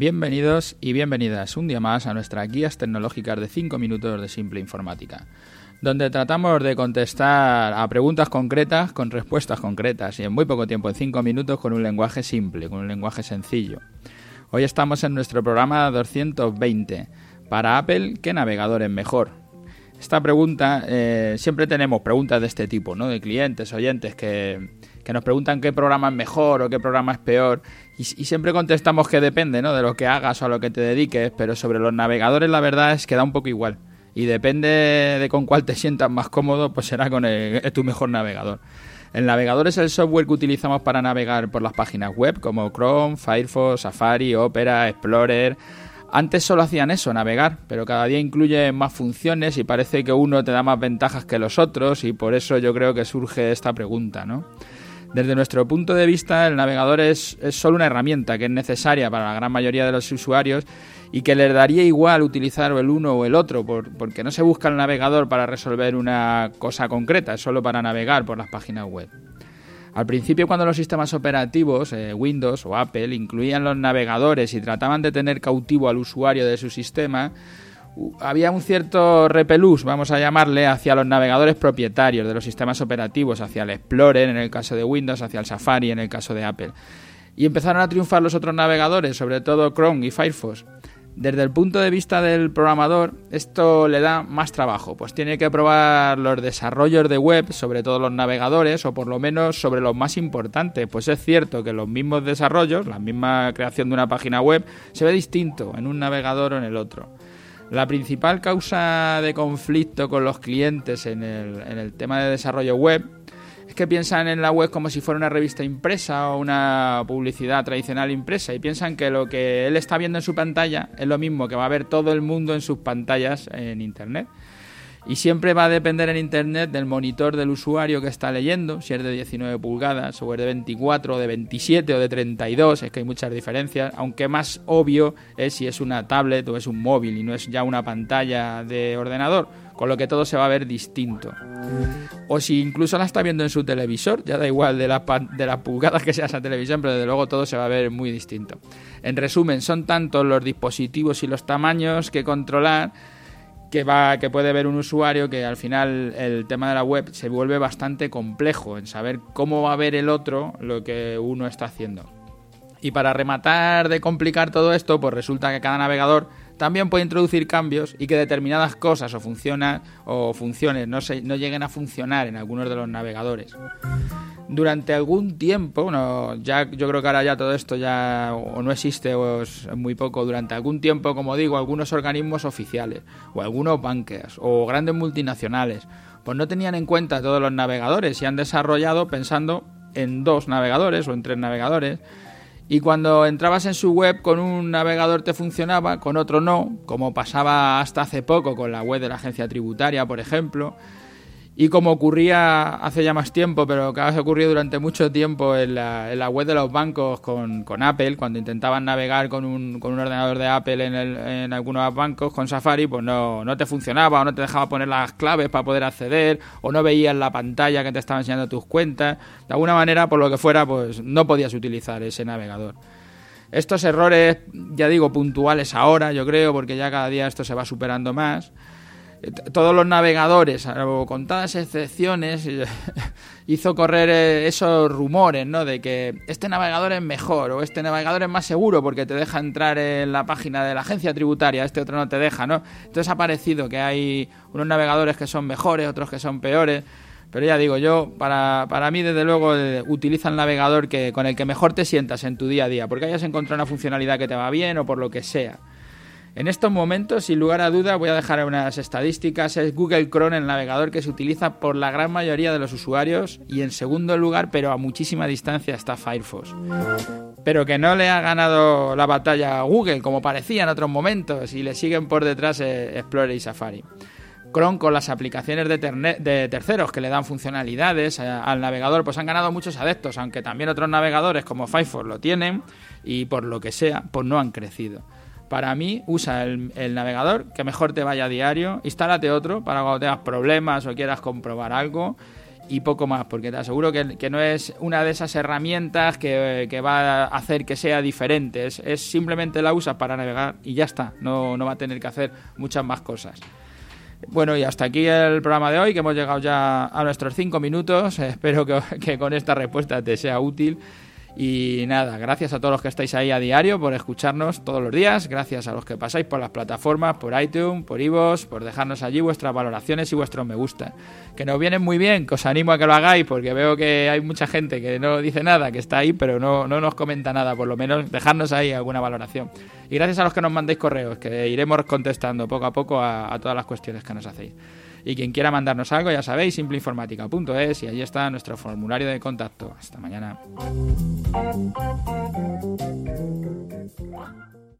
Bienvenidos y bienvenidas un día más a nuestras guías tecnológicas de 5 minutos de simple informática, donde tratamos de contestar a preguntas concretas con respuestas concretas y en muy poco tiempo, en 5 minutos, con un lenguaje simple, con un lenguaje sencillo. Hoy estamos en nuestro programa 220. Para Apple, ¿qué navegador es mejor? Esta pregunta, eh, siempre tenemos preguntas de este tipo, ¿no? De clientes, oyentes que, que nos preguntan qué programa es mejor o qué programa es peor y, siempre contestamos que depende, ¿no? De lo que hagas o a lo que te dediques, pero sobre los navegadores la verdad es que da un poco igual y depende de con cuál te sientas más cómodo, pues será con tu mejor navegador. El navegador es el software que utilizamos para navegar por las páginas web como Chrome, Firefox, Safari, Opera, Explorer, antes solo hacían eso, navegar, pero cada día incluye más funciones y parece que uno te da más ventajas que los otros y por eso yo creo que surge esta pregunta, ¿no? Desde nuestro punto de vista, el navegador es, solo una herramienta que es necesaria para la gran mayoría de los usuarios y que les daría igual utilizar el uno o el otro, porque no se busca el navegador para resolver una cosa concreta, es solo para navegar por las páginas web. Al principio, cuando los sistemas operativos, eh, Windows o Apple, incluían los navegadores y trataban de tener cautivo al usuario de su sistema, había un cierto repelús, vamos a llamarle, hacia los navegadores propietarios de los sistemas operativos, hacia el Explorer en el caso de Windows, hacia el Safari en el caso de Apple. Y empezaron a triunfar los otros navegadores, sobre todo Chrome y Firefox. Desde el punto de vista del programador, esto le da más trabajo, pues tiene que probar los desarrollos de web, sobre todo los navegadores, o por lo menos sobre los más importantes, pues es cierto que los mismos desarrollos, la misma creación de una página web, se ve distinto en un navegador o en el otro. La principal causa de conflicto con los clientes en el, tema de desarrollo web es que piensan en la web como si fuera una revista impresa o una publicidad tradicional impresa y piensan que lo que él está viendo en su pantalla es lo mismo que va a ver todo el mundo en sus pantallas en Internet. Y siempre va a depender en Internet del monitor del usuario que está leyendo, si es de 19 pulgadas, o es de 24, o de 27, o de 32, es que hay muchas diferencias, aunque más obvio es si es una tablet o es un móvil y no es ya una pantalla de ordenador, con lo que todo se va a ver distinto. O si incluso la está viendo en su televisor, ya da igual de, de las pulgadas que sea esa televisión, pero desde luego todo se va a ver muy distinto. En resumen, son tantos los dispositivos y los tamaños que controlar que va que puede ver un usuario que al final el tema de la web se vuelve bastante complejo en saber cómo va a ver el otro lo que uno está haciendo. Y para rematar de complicar todo esto, pues resulta que cada navegador también puede introducir cambios y que determinadas cosas o o funciones no, se, no lleguen a funcionar en algunos de los navegadores durante algún tiempo, bueno, ya yo creo que ahora ya todo esto ya o no existe o es muy poco, durante algún tiempo, como digo, algunos organismos oficiales o algunos bankers o grandes multinacionales, pues no tenían en cuenta todos los navegadores y han desarrollado pensando en dos navegadores o en tres navegadores. Y cuando entrabas en su web con un navegador te funcionaba, con otro no, como pasaba hasta hace poco con la web de la agencia tributaria, por ejemplo. Y como ocurría hace ya más tiempo, pero que ha ocurrido durante mucho tiempo en la, web de los bancos con, Apple, cuando intentaban navegar con un, con un ordenador de Apple en, en, algunos bancos con Safari, pues no, no te funcionaba o no te dejaba poner las claves para poder acceder o no veías la pantalla que te estaba enseñando tus cuentas. De alguna manera, por lo que fuera, pues no podías utilizar ese navegador. Estos errores, ya digo, puntuales ahora, yo creo, porque ya cada día esto se va superando más todos los navegadores, con contadas excepciones, hizo correr eh, esos rumores, ¿no? De que este navegador es mejor o este navegador es más seguro porque te deja entrar en la página de la agencia tributaria, este otro no te deja, ¿no? Entonces ha parecido que hay unos navegadores que son mejores, otros que son peores. Pero ya digo, yo, para, para mí, desde luego, eh, utiliza el navegador que, con el que mejor te sientas en tu día a día, porque hayas encontrado una funcionalidad que te va bien o por lo que sea. En estos momentos, sin lugar a duda, voy a dejar unas estadísticas. Es Google Chrome el navegador que se utiliza por la gran mayoría de los usuarios y en segundo lugar, pero a muchísima distancia, está Firefox. Pero que no le ha ganado la batalla a Google, como parecía en otros momentos, y le siguen por detrás eh, Explorer y Safari. Chrome con las aplicaciones de, de, terceros que le dan funcionalidades eh, al navegador, pues han ganado muchos adeptos, aunque también otros navegadores como Firefox lo tienen y por lo que sea, pues no han crecido. Para mí, usa el, navegador que mejor te vaya a diario, instálate otro para cuando tengas problemas o quieras comprobar algo y poco más, porque te aseguro que, no es una de esas herramientas que, va a hacer que sea diferente, es, simplemente la usas para navegar y ya está, no, va a tener que hacer muchas más cosas. Bueno, y hasta aquí el programa de hoy, que hemos llegado ya a nuestros cinco minutos. Espero que, con esta respuesta te sea útil. Y nada, gracias a todos los que estáis ahí a diario por escucharnos todos los días. Gracias a los que pasáis por las plataformas, por iTunes, por iVoox, por dejarnos allí vuestras valoraciones y vuestros me gusta. Que nos vienen muy bien, que os animo a que lo hagáis porque veo que hay mucha gente que no dice nada, que está ahí, pero no, no nos comenta nada. Por lo menos dejarnos ahí alguna valoración. Y gracias a los que nos mandéis correos, que iremos contestando poco a poco a todas las cuestiones que nos hacéis. Y quien quiera mandarnos algo, ya sabéis, simpleinformática.es y ahí está nuestro formulario de contacto. Hasta mañana.